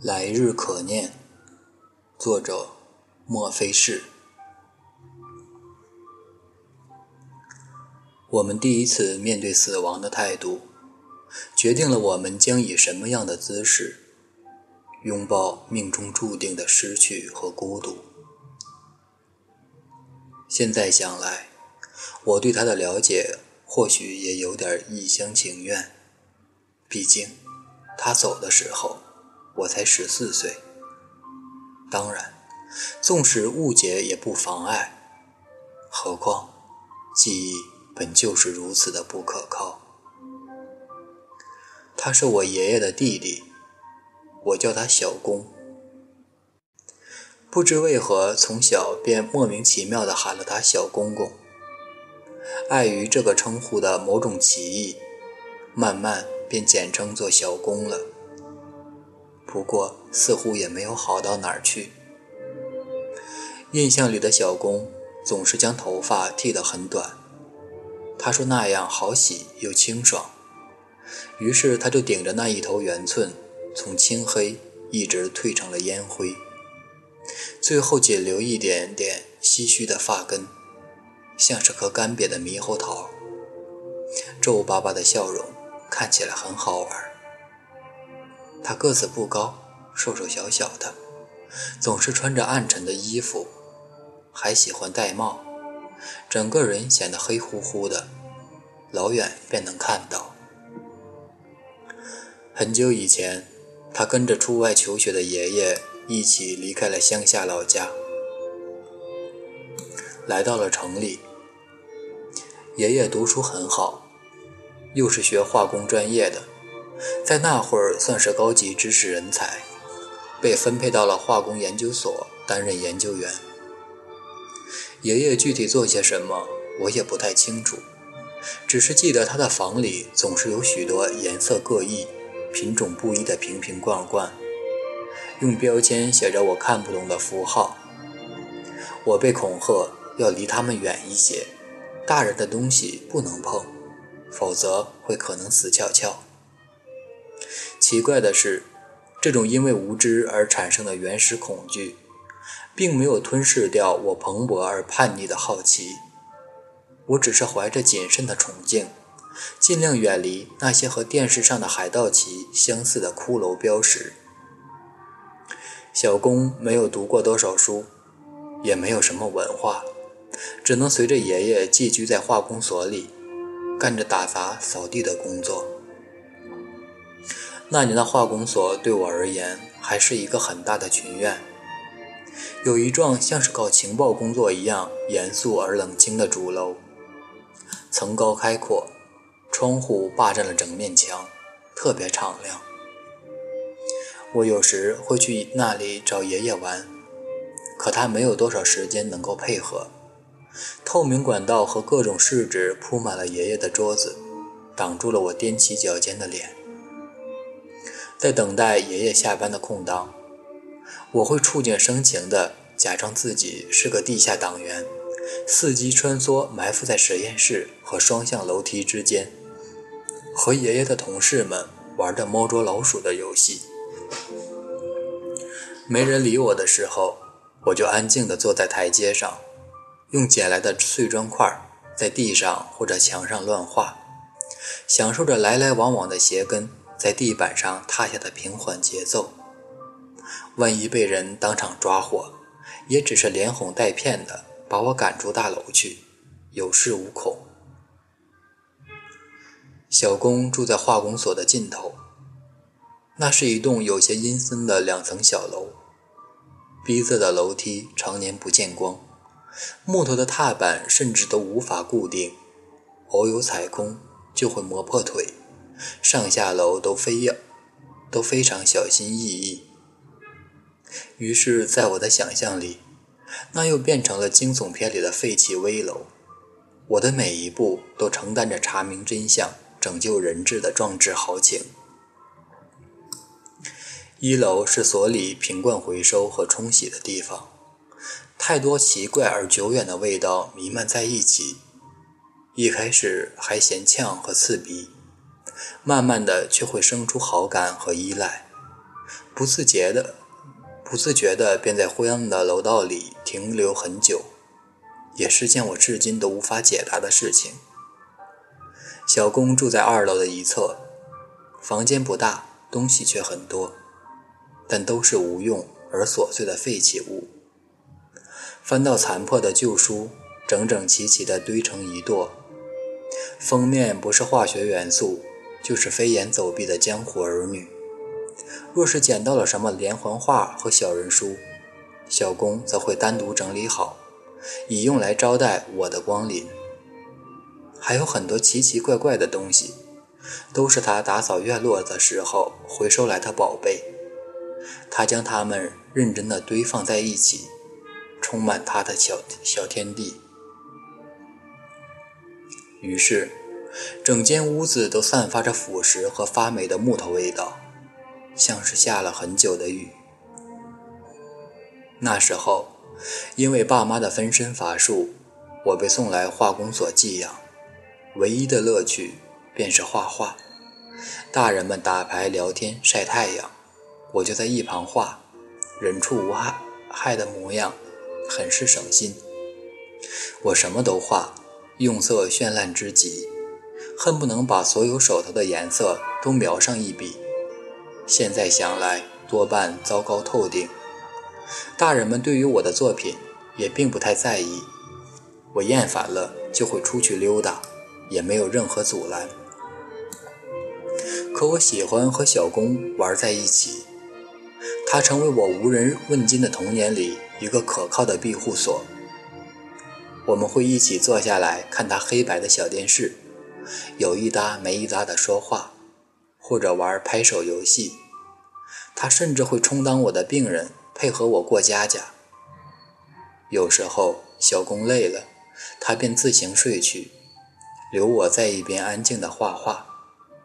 来日可念，作者莫非是。我们第一次面对死亡的态度，决定了我们将以什么样的姿势拥抱命中注定的失去和孤独。现在想来，我对他的了解或许也有点一厢情愿，毕竟他走的时候。我才十四岁，当然，纵使误解也不妨碍。何况，记忆本就是如此的不可靠。他是我爷爷的弟弟，我叫他小公。不知为何，从小便莫名其妙地喊了他小公公。碍于这个称呼的某种歧义，慢慢便简称作小公了。不过，似乎也没有好到哪儿去。印象里的小公总是将头发剃得很短，他说那样好洗又清爽。于是他就顶着那一头圆寸，从青黑一直褪成了烟灰，最后仅留一点点唏嘘的发根，像是颗干瘪的猕猴桃。皱巴巴的笑容看起来很好玩。他个子不高，瘦瘦小小的，总是穿着暗沉的衣服，还喜欢戴帽，整个人显得黑乎乎的，老远便能看到。很久以前，他跟着出外求学的爷爷一起离开了乡下老家，来到了城里。爷爷读书很好，又是学化工专业的。在那会儿算是高级知识人才，被分配到了化工研究所担任研究员。爷爷具体做些什么，我也不太清楚，只是记得他的房里总是有许多颜色各异、品种不一的瓶瓶罐罐，用标签写着我看不懂的符号。我被恐吓要离他们远一些，大人的东西不能碰，否则会可能死翘翘。奇怪的是，这种因为无知而产生的原始恐惧，并没有吞噬掉我蓬勃而叛逆的好奇。我只是怀着谨慎的崇敬，尽量远离那些和电视上的海盗旗相似的骷髅标识。小工没有读过多少书，也没有什么文化，只能随着爷爷寄居在化工所里，干着打杂扫地的工作。那年的化工所对我而言还是一个很大的群院，有一幢像是搞情报工作一样严肃而冷清的主楼，层高开阔，窗户霸占了整面墙，特别敞亮。我有时会去那里找爷爷玩，可他没有多少时间能够配合。透明管道和各种试纸铺满了爷爷的桌子，挡住了我踮起脚尖的脸。在等待爷爷下班的空档，我会触景生情地假装自己是个地下党员，伺机穿梭埋伏在实验室和双向楼梯之间，和爷爷的同事们玩着猫捉老鼠的游戏。没人理我的时候，我就安静地坐在台阶上，用捡来的碎砖块在地上或者墙上乱画，享受着来来往往的鞋跟。在地板上踏下的平缓节奏，万一被人当场抓获，也只是连哄带骗的把我赶出大楼去，有恃无恐。小工住在化工所的尽头，那是一栋有些阴森的两层小楼，逼仄的楼梯常年不见光，木头的踏板甚至都无法固定，偶有踩空就会磨破腿。上下楼都非要都非常小心翼翼，于是，在我的想象里，那又变成了惊悚片里的废弃危楼。我的每一步都承担着查明真相、拯救人质的壮志豪情。一楼是所里瓶罐回收和冲洗的地方，太多奇怪而久远的味道弥漫在一起，一开始还嫌呛和刺鼻。慢慢的，却会生出好感和依赖，不自觉的、不自觉的便在灰暗的楼道里停留很久，也是件我至今都无法解答的事情。小工住在二楼的一侧，房间不大，东西却很多，但都是无用而琐碎的废弃物。翻到残破的旧书，整整齐齐地堆成一垛，封面不是化学元素，就是飞檐走壁的江湖儿女。若是捡到了什么连环画和小人书，小工则会单独整理好，以用来招待我的光临。还有很多奇奇怪怪的东西，都是他打扫院落的时候回收来的宝贝。他将它们认真地堆放在一起，充满他的小小天地。于是，整间屋子都散发着腐蚀和发霉的木头味道，像是下了很久的雨。那时候，因为爸妈的分身乏术，我被送来化工所寄养。唯一的乐趣便是画画，大人们打牌、聊天、晒太阳，我就在一旁画，人畜无害害的模样，很是省心。我什么都画，用色绚烂之极，恨不能把所有手头的颜色都描上一笔。现在想来，多半糟糕透顶。大人们对于我的作品也并不太在意，我厌烦了就会出去溜达。也没有任何阻拦，可我喜欢和小公玩在一起，他成为我无人问津的童年里一个可靠的庇护所。我们会一起坐下来看他黑白的小电视，有一搭没一搭的说话，或者玩拍手游戏。他甚至会充当我的病人，配合我过家家。有时候小工累了，他便自行睡去。留我在一边安静地画画，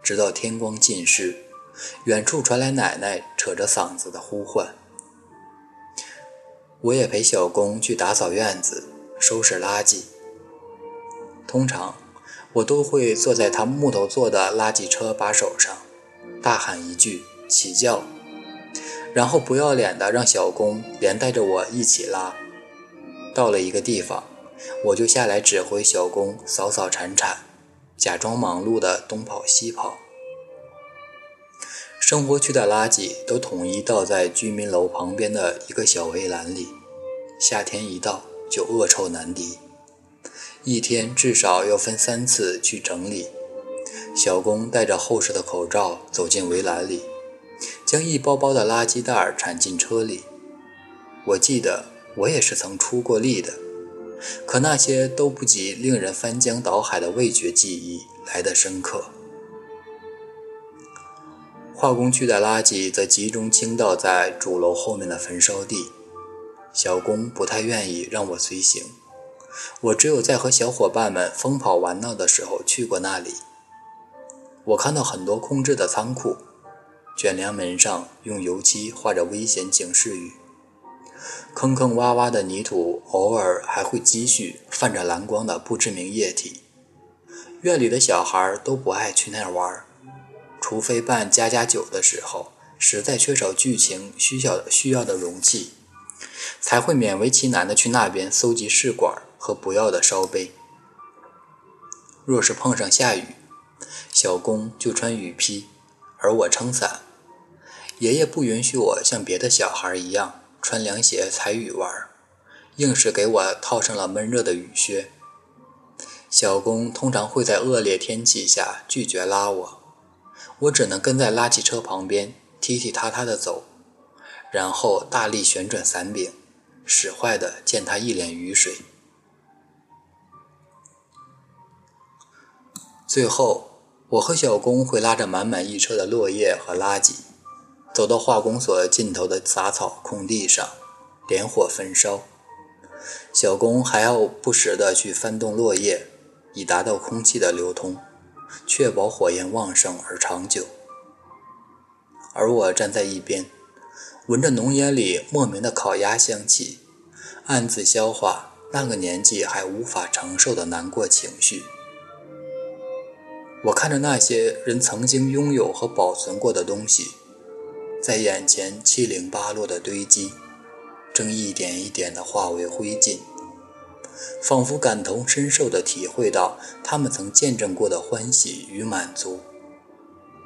直到天光尽失。远处传来奶奶扯着嗓子的呼唤。我也陪小工去打扫院子、收拾垃圾。通常，我都会坐在他木头做的垃圾车把手上，大喊一句“起轿”，然后不要脸的让小工连带着我一起拉。到了一个地方。我就下来指挥小工扫扫铲铲，假装忙碌的东跑西跑。生活区的垃圾都统一倒在居民楼旁边的一个小围栏里，夏天一到就恶臭难敌，一天至少要分三次去整理。小工戴着厚实的口罩走进围栏里，将一包包的垃圾袋铲进车里。我记得我也是曾出过力的。可那些都不及令人翻江倒海的味觉记忆来得深刻。化工区的垃圾则集中倾倒在主楼后面的焚烧地。小工不太愿意让我随行，我只有在和小伙伴们疯跑玩闹的时候去过那里。我看到很多空置的仓库，卷帘门上用油漆画着危险警示语。坑坑洼洼的泥土，偶尔还会积蓄泛着蓝光的不知名液体。院里的小孩都不爱去那儿玩，除非办家家酒的时候，实在缺少剧情需要需要的容器，才会勉为其难的去那边搜集试管和不要的烧杯。若是碰上下雨，小公就穿雨披，而我撑伞。爷爷不允许我像别的小孩一样。穿凉鞋踩雨玩，硬是给我套上了闷热的雨靴。小工通常会在恶劣天气下拒绝拉我，我只能跟在垃圾车旁边踢踢踏踏地走，然后大力旋转伞柄，使坏的溅他一脸雨水。最后，我和小工会拉着满满一车的落叶和垃圾。走到化工所尽头的杂草空地上，点火焚烧。小工还要不时地去翻动落叶，以达到空气的流通，确保火焰旺盛而长久。而我站在一边，闻着浓烟里莫名的烤鸭香气，暗自消化那个年纪还无法承受的难过情绪。我看着那些人曾经拥有和保存过的东西。在眼前七零八落的堆积，正一点一点地化为灰烬，仿佛感同身受地体会到他们曾见证过的欢喜与满足，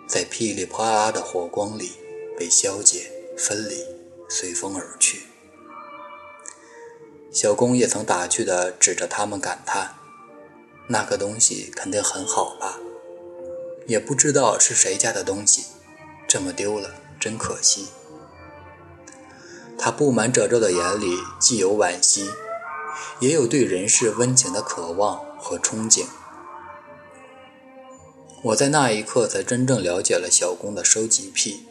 在噼里啪啦的火光里被消解、分离，随风而去。小工也曾打趣地指着他们感叹：“那个东西肯定很好吧？也不知道是谁家的东西，这么丢了，真可惜。”他布满褶皱的眼里既有惋惜，也有对人世温情的渴望和憧憬。我在那一刻才真正了解了小工的收集癖，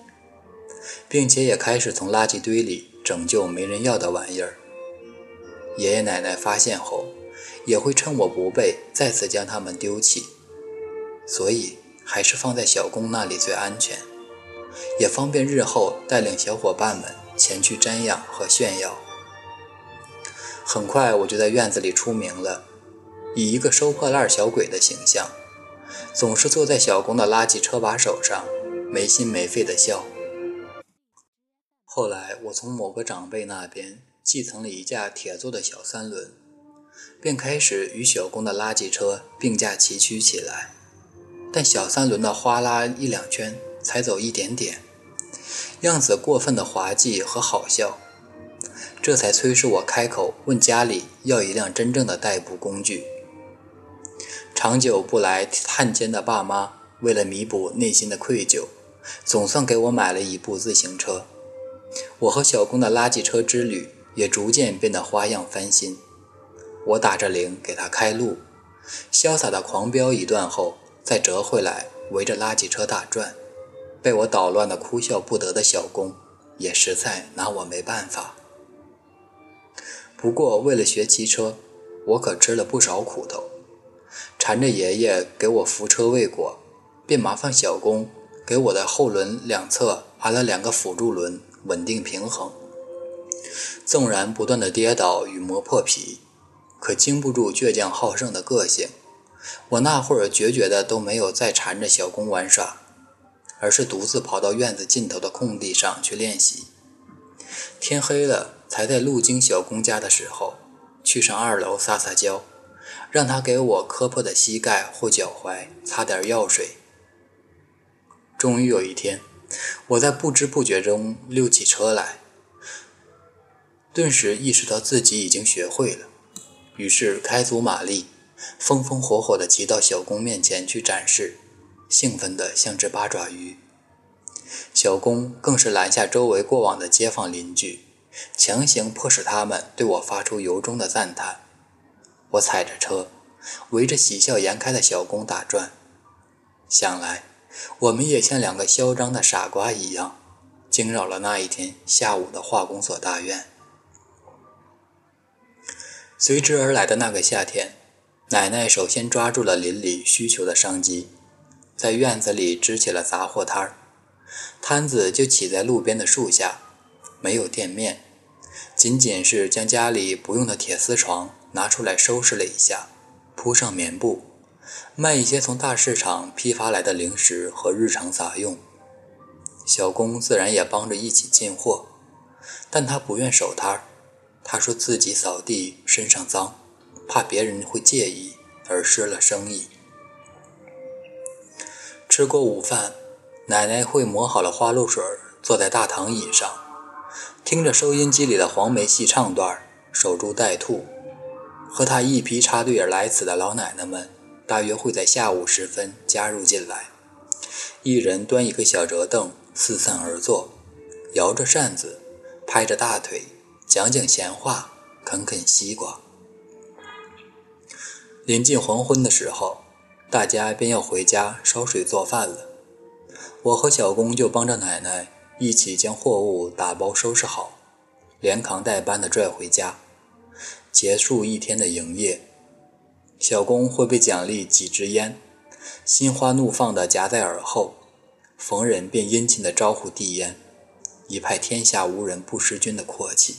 并且也开始从垃圾堆里拯救没人要的玩意儿。爷爷奶奶发现后，也会趁我不备再次将它们丢弃，所以还是放在小工那里最安全，也方便日后带领小伙伴们前去瞻仰和炫耀。很快我就在院子里出名了，以一个收破烂小鬼的形象，总是坐在小工的垃圾车把手上，没心没肺的笑。后来我从某个长辈那边。继承了一架铁做的小三轮，便开始与小工的垃圾车并驾齐驱起来。但小三轮的哗啦一两圈，才走一点点，样子过分的滑稽和好笑，这才催使我开口问家里要一辆真正的代步工具。长久不来探监的爸妈，为了弥补内心的愧疚，总算给我买了一部自行车。我和小工的垃圾车之旅。也逐渐变得花样翻新。我打着铃给他开路，潇洒的狂飙一段后，再折回来围着垃圾车打转。被我捣乱的哭笑不得的小工，也实在拿我没办法。不过为了学骑车，我可吃了不少苦头。缠着爷爷给我扶车未果，便麻烦小工给我的后轮两侧安了两个辅助轮，稳定平衡。纵然不断的跌倒与磨破皮，可经不住倔强好胜的个性。我那会儿决绝的都没有再缠着小公玩耍，而是独自跑到院子尽头的空地上去练习。天黑了，才在路经小公家的时候，去上二楼撒撒娇，让他给我磕破的膝盖或脚踝擦点药水。终于有一天，我在不知不觉中溜起车来。顿时意识到自己已经学会了，于是开足马力，风风火火地骑到小公面前去展示，兴奋得像只八爪鱼。小公更是拦下周围过往的街坊邻居，强行迫使他们对我发出由衷的赞叹。我踩着车，围着喜笑颜开的小公打转，想来我们也像两个嚣张的傻瓜一样，惊扰了那一天下午的化工所大院。随之而来的那个夏天，奶奶首先抓住了邻里需求的商机，在院子里支起了杂货摊儿。摊子就起在路边的树下，没有店面，仅仅是将家里不用的铁丝床拿出来收拾了一下，铺上棉布，卖一些从大市场批发来的零食和日常杂用。小工自然也帮着一起进货，但他不愿守摊儿。他说自己扫地身上脏，怕别人会介意而失了生意。吃过午饭，奶奶会磨好了花露水，坐在大躺椅上，听着收音机里的黄梅戏唱段，守株待兔。和他一批插队而来此的老奶奶们，大约会在下午时分加入进来，一人端一个小折凳，四散而坐，摇着扇子，拍着大腿。讲讲闲话，啃啃西瓜。临近黄昏的时候，大家便要回家烧水做饭了。我和小工就帮着奶奶一起将货物打包收拾好，连扛带搬的拽回家，结束一天的营业。小工会被奖励几支烟，心花怒放地夹在耳后，逢人便殷勤地招呼递烟，一派天下无人不识君的阔气。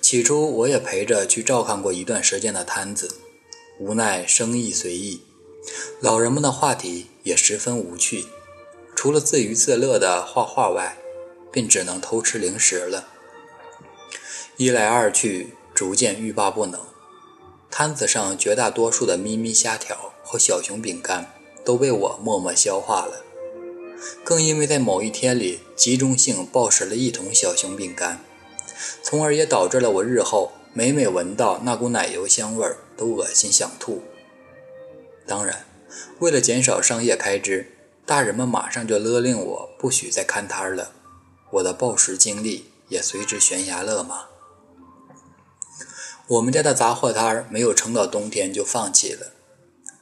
起初我也陪着去照看过一段时间的摊子，无奈生意随意，老人们的话题也十分无趣，除了自娱自乐的画画外，便只能偷吃零食了。一来二去，逐渐欲罢不能。摊子上绝大多数的咪咪虾条和小熊饼干都被我默默消化了。更因为在某一天里集中性暴食了一桶小熊饼干，从而也导致了我日后每每闻到那股奶油香味儿都恶心想吐。当然，为了减少商业开支，大人们马上就勒令我不许再看摊了。我的暴食经历也随之悬崖勒马。我们家的杂货摊没有撑到冬天就放弃了，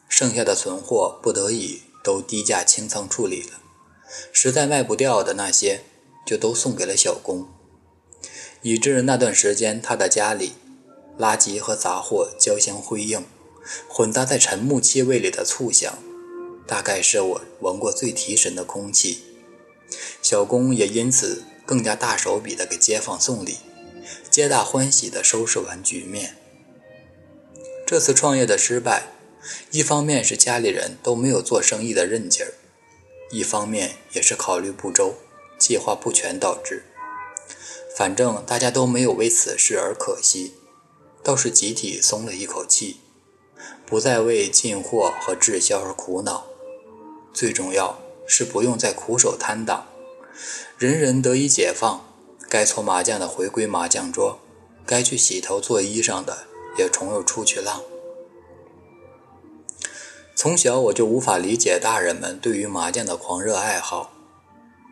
剩下的存货不得已都低价清仓处理了。实在卖不掉的那些，就都送给了小工，以致那段时间他的家里，垃圾和杂货交相辉映。混杂在沉木气味里的醋香，大概是我闻过最提神的空气。小工也因此更加大手笔地给街坊送礼，皆大欢喜地收拾完局面。这次创业的失败，一方面是家里人都没有做生意的韧劲儿，一方面也是考虑不周、计划不全导致。反正大家都没有为此事而可惜，倒是集体松了一口气。不再为进货和滞销而苦恼，最重要是不用再苦守摊档，人人得以解放。该搓麻将的回归麻将桌，该去洗头做衣裳的也重又出去浪。从小我就无法理解大人们对于麻将的狂热爱好，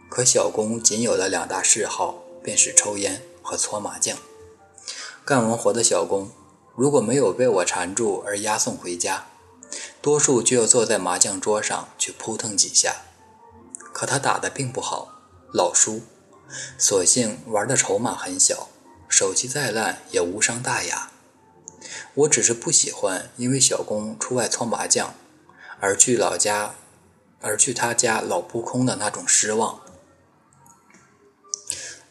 可小工仅有的两大嗜好便是抽烟和搓麻将。干完活的小工。如果没有被我缠住而押送回家，多数就要坐在麻将桌上去扑腾几下。可他打的并不好，老输，所幸玩的筹码很小，手气再烂也无伤大雅。我只是不喜欢因为小工出外搓麻将，而去老家，而去他家老扑空的那种失望。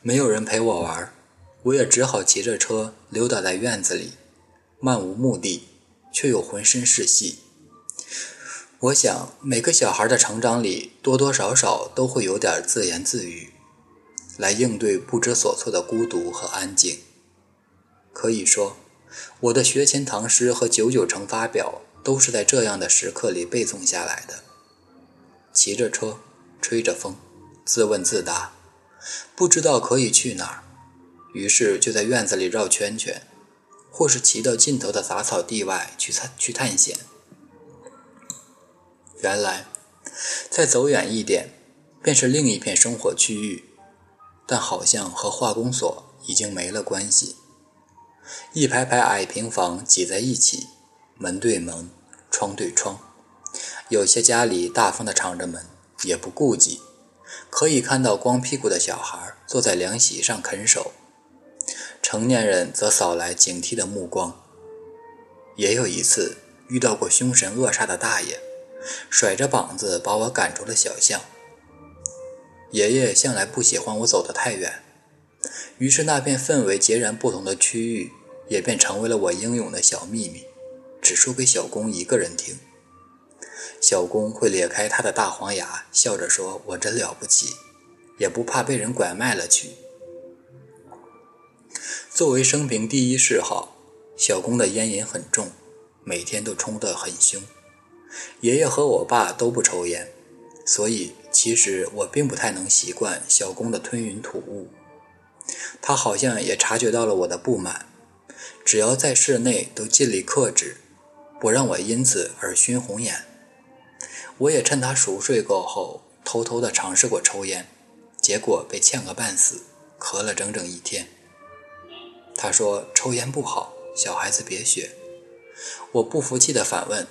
没有人陪我玩，我也只好骑着车溜达在院子里。漫无目的，却又浑身是戏。我想，每个小孩的成长里，多多少少都会有点自言自语，来应对不知所措的孤独和安静。可以说，我的学前唐诗和九九乘法表都是在这样的时刻里背诵下来的。骑着车，吹着风，自问自答，不知道可以去哪儿，于是就在院子里绕圈圈。或是骑到尽头的杂草地外去探去探险。原来，再走远一点，便是另一片生活区域，但好像和化工所已经没了关系。一排排矮平房挤在一起，门对门，窗对窗。有些家里大方的敞着门，也不顾忌，可以看到光屁股的小孩坐在凉席上啃手。成年人则扫来警惕的目光。也有一次遇到过凶神恶煞的大爷，甩着膀子把我赶出了小巷。爷爷向来不喜欢我走得太远，于是那片氛围截然不同的区域，也便成为了我英勇的小秘密，只说给小公一个人听。小工会咧开他的大黄牙，笑着说：“我真了不起，也不怕被人拐卖了去。”作为生平第一嗜好，小公的烟瘾很重，每天都冲得很凶。爷爷和我爸都不抽烟，所以其实我并不太能习惯小公的吞云吐雾。他好像也察觉到了我的不满，只要在室内都尽力克制，不让我因此而熏红眼。我也趁他熟睡过后，偷偷地尝试过抽烟，结果被呛个半死，咳了整整一天。他说：“抽烟不好，小孩子别学。”我不服气地反问：“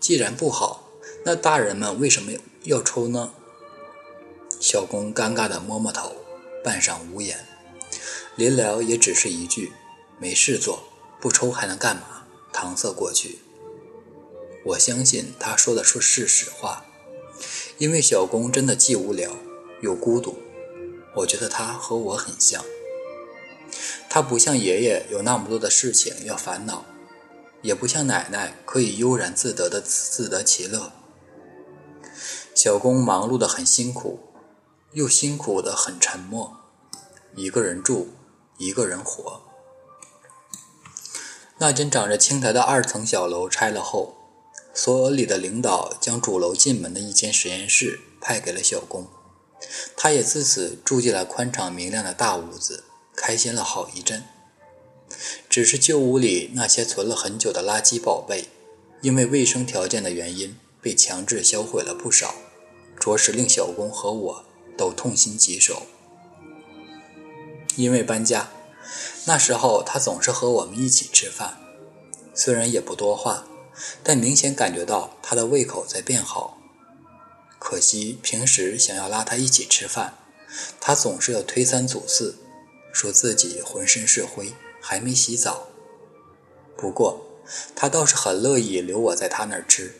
既然不好，那大人们为什么要抽呢？”小公尴尬地摸摸头，半晌无言。临了也只是一句：“没事做，不抽还能干嘛？”搪塞过去。我相信他说的是是实话，因为小公真的既无聊又孤独。我觉得他和我很像。他不像爷爷有那么多的事情要烦恼，也不像奶奶可以悠然自得的自得其乐。小公忙碌得很辛苦，又辛苦得很沉默，一个人住，一个人活。那间长着青苔的二层小楼拆了后，所里的领导将主楼进门的一间实验室派给了小工，他也自此住进了宽敞明亮的大屋子，开心了好一阵。只是旧屋里那些存了很久的垃圾宝贝，因为卫生条件的原因，被强制销毁了不少，着实令小工和我都痛心疾首。因为搬家，那时候他总是和我们一起吃饭，虽然也不多话，但明显感觉到他的胃口在变好。可惜平时想要拉他一起吃饭，他总是要推三阻四，说自己浑身是灰。还没洗澡，不过他倒是很乐意留我在他那儿吃，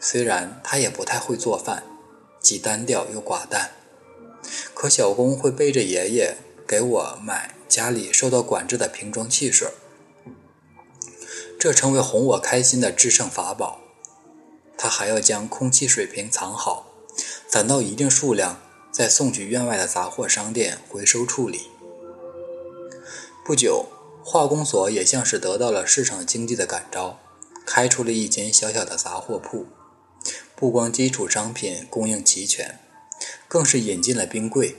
虽然他也不太会做饭，既单调又寡淡，可小工会背着爷爷给我买家里受到管制的瓶装汽水，这成为哄我开心的制胜法宝。他还要将空气水瓶藏好，攒到一定数量，再送去院外的杂货商店回收处理。不久。化工所也像是得到了市场经济的感召，开出了一间小小的杂货铺。不光基础商品供应齐全，更是引进了冰柜，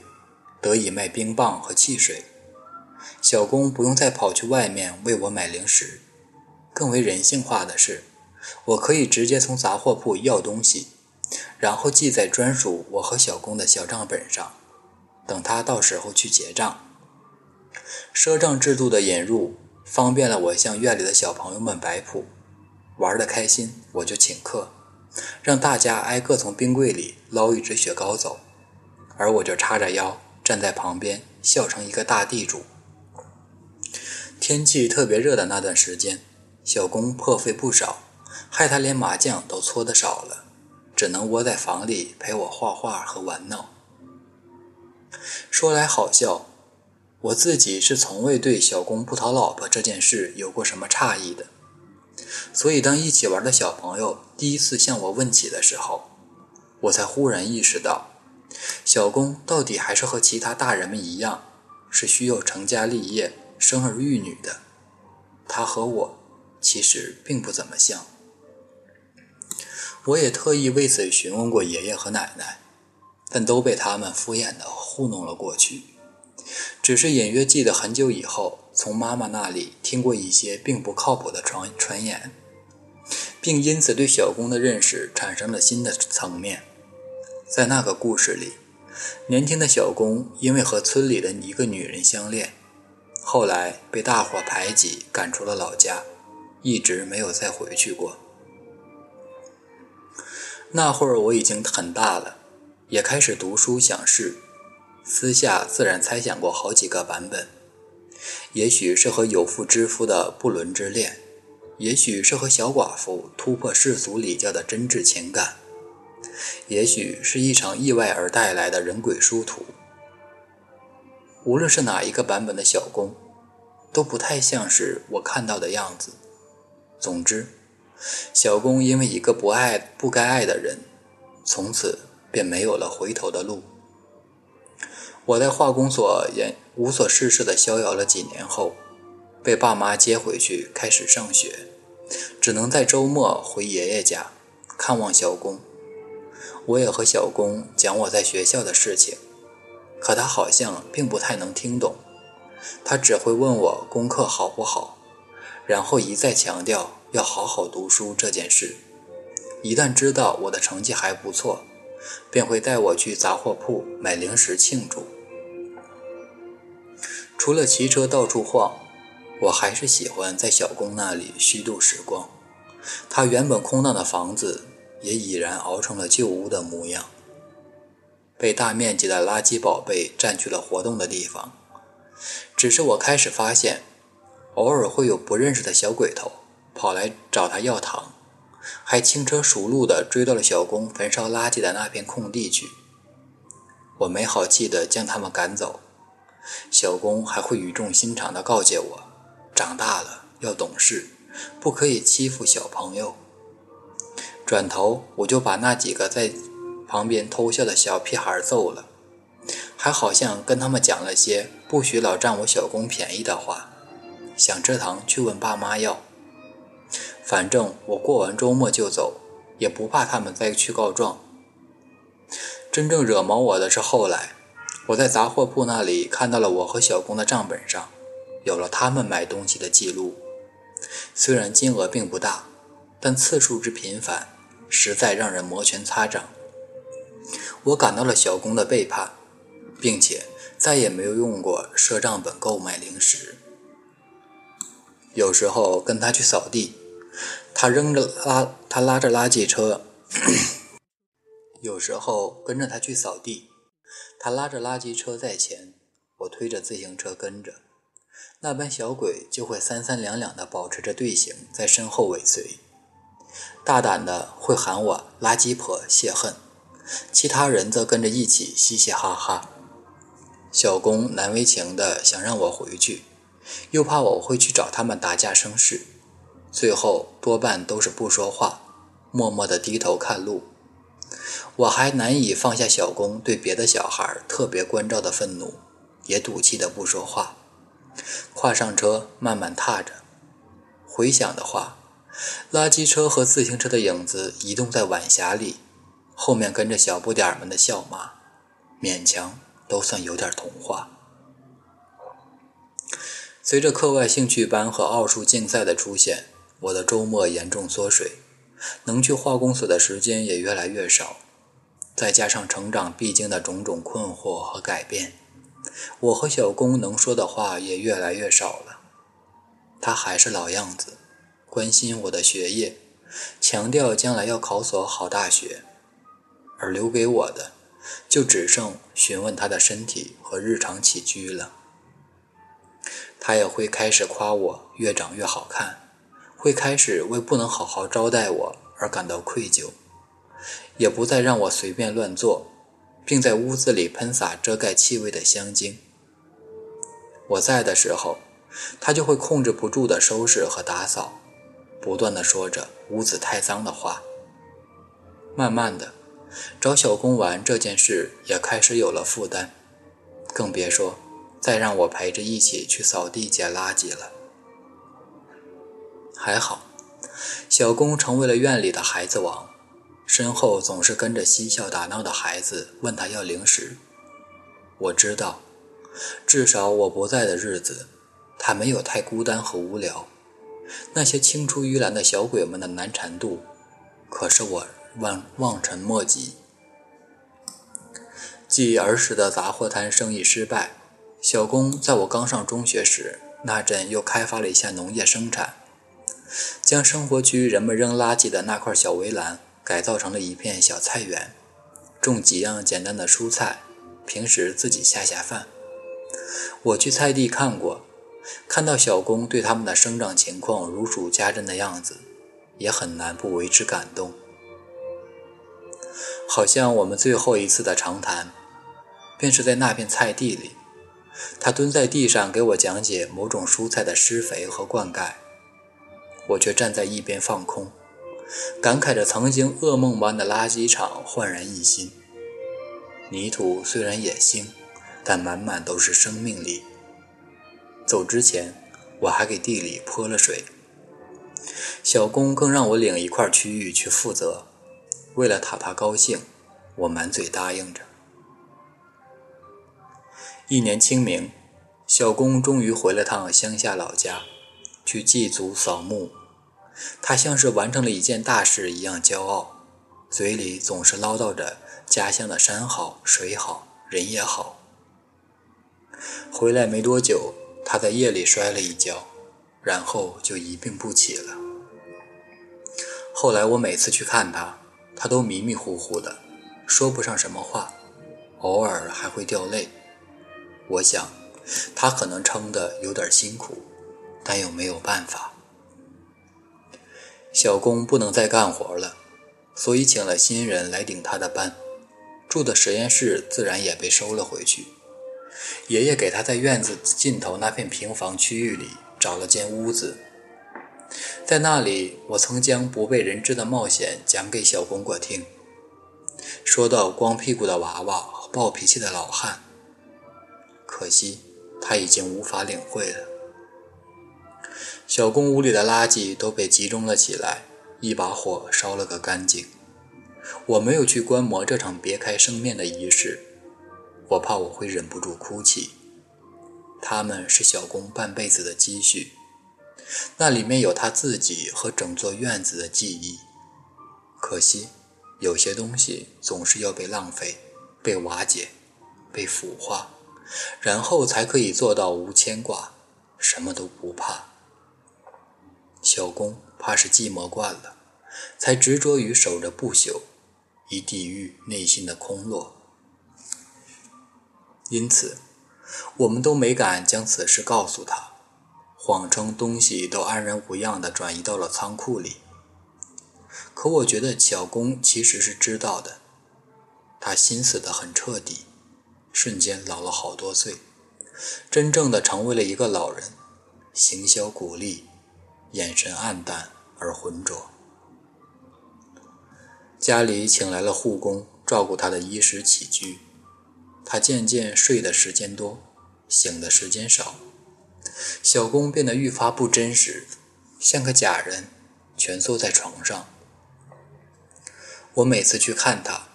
得以卖冰棒和汽水。小工不用再跑去外面为我买零食。更为人性化的是，我可以直接从杂货铺要东西，然后记在专属我和小工的小账本上，等他到时候去结账。赊账制度的引入，方便了我向院里的小朋友们摆谱，玩得开心我就请客，让大家挨个从冰柜里捞一支雪糕走，而我就叉着腰站在旁边笑成一个大地主。天气特别热的那段时间，小工破费不少，害他连麻将都搓得少了，只能窝在房里陪我画画和玩闹。说来好笑。我自己是从未对小公不讨老婆这件事有过什么诧异的，所以当一起玩的小朋友第一次向我问起的时候，我才忽然意识到，小公到底还是和其他大人们一样，是需要成家立业、生儿育女的。他和我其实并不怎么像。我也特意为此询问过爷爷和奶奶，但都被他们敷衍的糊弄了过去。只是隐约记得很久以后，从妈妈那里听过一些并不靠谱的传传言，并因此对小公的认识产生了新的层面。在那个故事里，年轻的小公因为和村里的一个女人相恋，后来被大伙排挤，赶出了老家，一直没有再回去过。那会儿我已经很大了，也开始读书想事。私下自然猜想过好几个版本，也许是和有妇之夫的不伦之恋，也许是和小寡妇突破世俗礼教的真挚情感，也许是一场意外而带来的人鬼殊途。无论是哪一个版本的小公，都不太像是我看到的样子。总之，小公因为一个不爱不该爱的人，从此便没有了回头的路。我在化工所也无所事事的逍遥了几年后，被爸妈接回去开始上学，只能在周末回爷爷家看望小公。我也和小公讲我在学校的事情，可他好像并不太能听懂，他只会问我功课好不好，然后一再强调要好好读书这件事。一旦知道我的成绩还不错，便会带我去杂货铺买零食庆祝。除了骑车到处晃，我还是喜欢在小工那里虚度时光。他原本空荡的房子也已然熬成了旧屋的模样，被大面积的垃圾宝贝占据了活动的地方。只是我开始发现，偶尔会有不认识的小鬼头跑来找他要糖，还轻车熟路地追到了小工焚烧垃圾的那片空地去。我没好气地将他们赶走。小工还会语重心长地告诫我：“长大了要懂事，不可以欺负小朋友。”转头我就把那几个在旁边偷笑的小屁孩揍了，还好像跟他们讲了些不许老占我小工便宜的话，想吃糖去问爸妈要。反正我过完周末就走，也不怕他们再去告状。真正惹毛我的是后来，我在杂货铺那里看到了我和小工的账本上，有了他们买东西的记录。虽然金额并不大，但次数之频繁，实在让人摩拳擦掌。我感到了小工的背叛，并且再也没有用过赊账本购买零食。有时候跟他去扫地，他扔着拉，他拉着垃圾车。有时候跟着他去扫地，他拉着垃圾车在前，我推着自行车跟着，那班小鬼就会三三两两的保持着队形在身后尾随，大胆的会喊我“垃圾婆”泄恨，其他人则跟着一起嘻嘻哈哈。小工难为情的想让我回去，又怕我会去找他们打架生事，最后多半都是不说话，默默地低头看路。我还难以放下小工对别的小孩特别关照的愤怒，也赌气的不说话，跨上车慢慢踏着。回想的话，垃圾车和自行车的影子移动在晚霞里，后面跟着小不点儿们的笑骂，勉强都算有点童话。随着课外兴趣班和奥数竞赛的出现，我的周末严重缩水，能去化工所的时间也越来越少。再加上成长必经的种种困惑和改变，我和小工能说的话也越来越少了。他还是老样子，关心我的学业，强调将来要考所好大学，而留给我的，就只剩询问他的身体和日常起居了。他也会开始夸我越长越好看，会开始为不能好好招待我而感到愧疚。也不再让我随便乱坐，并在屋子里喷洒遮盖气味的香精。我在的时候，他就会控制不住地收拾和打扫，不断地说着屋子太脏的话。慢慢的，找小公玩这件事也开始有了负担，更别说再让我陪着一起去扫地捡垃圾了。还好，小工成为了院里的孩子王。身后总是跟着嬉笑打闹的孩子，问他要零食。我知道，至少我不在的日子，他没有太孤单和无聊。那些青出于蓝的小鬼们的难缠度，可是我望望尘莫及。继儿时的杂货摊生意失败，小工在我刚上中学时，那阵又开发了一下农业生产，将生活区人们扔垃圾的那块小围栏。改造成了一片小菜园，种几样简单的蔬菜，平时自己下下饭。我去菜地看过，看到小工对他们的生长情况如数家珍的样子，也很难不为之感动。好像我们最后一次的长谈，便是在那片菜地里，他蹲在地上给我讲解某种蔬菜的施肥和灌溉，我却站在一边放空。感慨着曾经噩梦般的垃圾场焕然一新，泥土虽然也腥，但满满都是生命力。走之前，我还给地里泼了水。小工更让我领一块区域去负责，为了塔塔高兴，我满嘴答应着。一年清明，小工终于回了趟乡下老家，去祭祖扫墓。他像是完成了一件大事一样骄傲，嘴里总是唠叨着家乡的山好水好人也好。回来没多久，他在夜里摔了一跤，然后就一病不起了。后来我每次去看他，他都迷迷糊糊的，说不上什么话，偶尔还会掉泪。我想，他可能撑得有点辛苦，但又没有办法。小工不能再干活了，所以请了新人来顶他的班，住的实验室自然也被收了回去。爷爷给他在院子尽头那片平房区域里找了间屋子，在那里，我曾将不被人知的冒险讲给小公过听。说到光屁股的娃娃和暴脾气的老汉。可惜他已经无法领会了。小公屋里的垃圾都被集中了起来，一把火烧了个干净。我没有去观摩这场别开生面的仪式，我怕我会忍不住哭泣。他们是小公半辈子的积蓄，那里面有他自己和整座院子的记忆。可惜，有些东西总是要被浪费、被瓦解、被腐化，然后才可以做到无牵挂，什么都不怕。小公怕是寂寞惯了，才执着于守着不朽。以抵御内心的空落，因此，我们都没敢将此事告诉他，谎称东西都安然无恙地转移到了仓库里。可我觉得小公其实是知道的，他心死得很彻底，瞬间老了好多岁，真正的成为了一个老人，形销骨立，眼神暗淡而浑浊。家里请来了护工，照顾他的衣食起居。他渐渐睡的时间多，醒的时间少。小工变得愈发不真实，像个假人，蜷缩在床上。我每次去看他，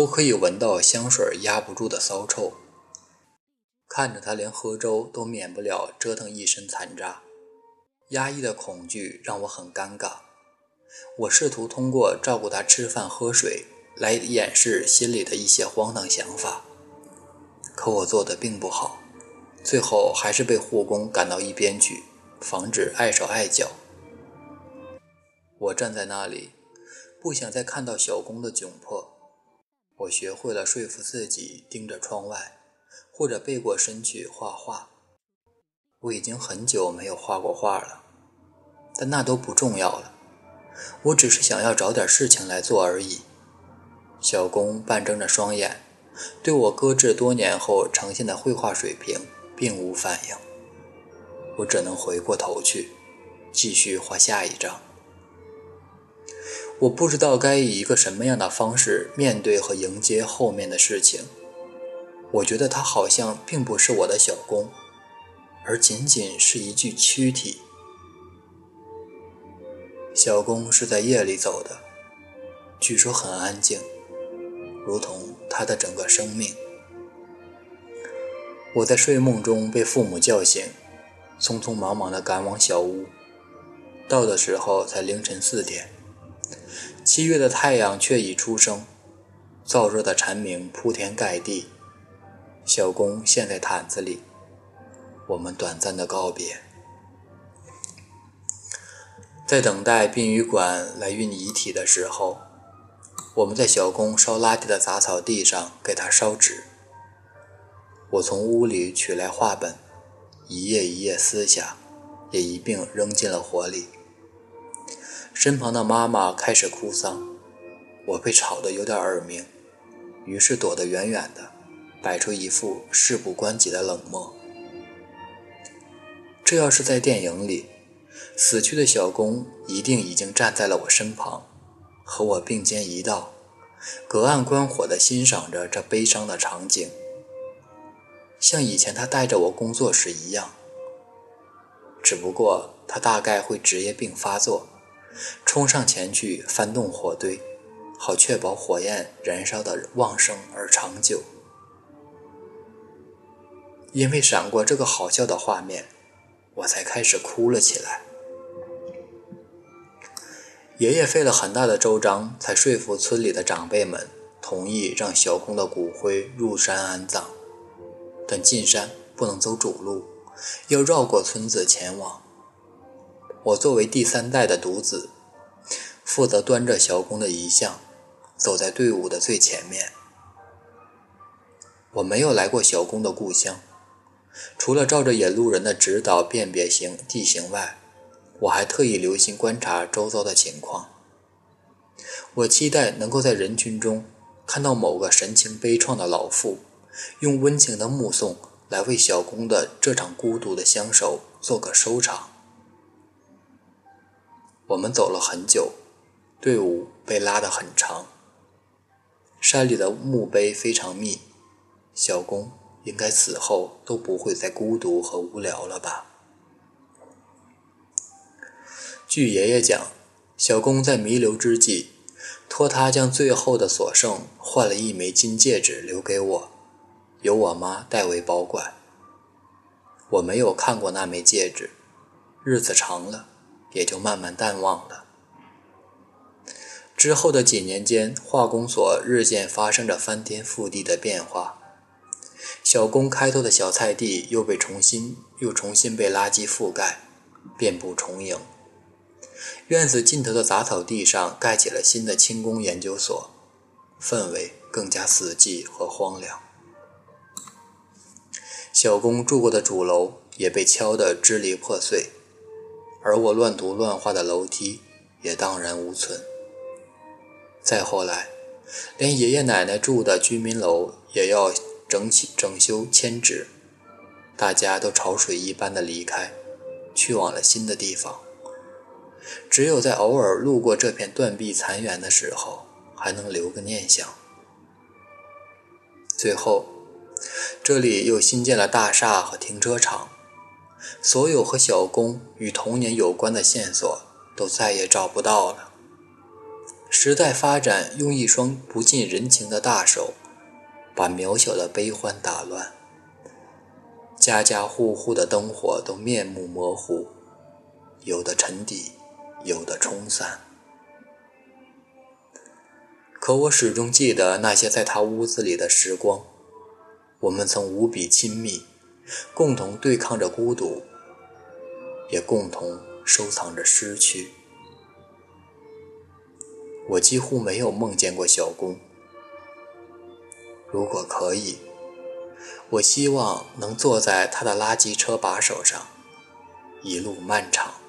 都可以闻到香水压不住的骚臭。看着他连喝粥都免不了折腾一身残渣，压抑的恐惧让我很尴尬。我试图通过照顾他吃饭喝水来掩饰心里的一些荒唐想法，可我做的并不好，最后还是被护工赶到一边去，防止碍手碍脚。我站在那里，不想再看到小工的窘迫。我学会了说服自己盯着窗外，或者背过身去画画。我已经很久没有画过画了，但那都不重要了。我只是想要找点事情来做而已。小公半睁着双眼，对我搁置多年后呈现的绘画水平并无反应。我只能回过头去，继续画下一张。我不知道该以一个什么样的方式面对和迎接后面的事情。我觉得他好像并不是我的小公，而仅仅是一具躯体。小公是在夜里走的，据说很安静，如同他的整个生命。我在睡梦中被父母叫醒，匆匆忙忙地赶往小屋，到的时候才凌晨四点。七月的太阳却已出生，燥热的蝉鸣铺天盖地。小工陷在毯子里，我们短暂的告别。在等待殡仪馆来运遗体的时候，我们在小工烧垃圾的杂草地上给他烧纸。我从屋里取来画本，一页一页撕下，也一并扔进了火里。身旁的妈妈开始哭丧，我被吵得有点耳鸣，于是躲得远远的，摆出一副事不关己的冷漠。这要是在电影里。死去的小公一定已经站在了我身旁，和我并肩一道，隔岸观火地欣赏着这悲伤的场景，像以前他带着我工作时一样。只不过他大概会职业病发作，冲上前去翻动火堆，好确保火焰燃烧的旺盛而长久。因为闪过这个好笑的画面，我才开始哭了起来。爷爷费了很大的周章，才说服村里的长辈们同意让小公的骨灰入山安葬，但进山不能走主路，要绕过村子前往。我作为第三代的独子，负责端着小公的遗像，走在队伍的最前面。我没有来过小公的故乡，除了照着引路人的指导辨别形地形外。我还特意留心观察周遭的情况。我期待能够在人群中看到某个神情悲怆的老妇，用温情的目送来为小公的这场孤独的相守做个收场。我们走了很久，队伍被拉得很长。山里的墓碑非常密，小公应该死后都不会再孤独和无聊了吧？据爷爷讲，小公在弥留之际，托他将最后的所剩换了一枚金戒指留给我，由我妈代为保管。我没有看过那枚戒指，日子长了，也就慢慢淡忘了。之后的几年间，化工所日渐发生着翻天覆地的变化。小工开拓的小菜地又被重新又重新被垃圾覆盖，遍布重影。院子尽头的杂草地上盖起了新的轻工研究所，氛围更加死寂和荒凉。小工住过的主楼也被敲得支离破碎，而我乱涂乱画的楼梯也荡然无存。再后来，连爷爷奶奶住的居民楼也要整起整修迁址，大家都潮水一般的离开，去往了新的地方。只有在偶尔路过这片断壁残垣的时候，还能留个念想。最后，这里又新建了大厦和停车场，所有和小工与童年有关的线索都再也找不到了。时代发展用一双不近人情的大手，把渺小的悲欢打乱。家家户户的灯火都面目模糊，有的沉底，有的冲散。可我始终记得那些在他屋子里的时光，我们曾无比亲密，共同对抗着孤独，也共同收藏着失去。我几乎没有梦见过小工。如果可以，我希望能坐在他的垃圾车把手上，一路漫长。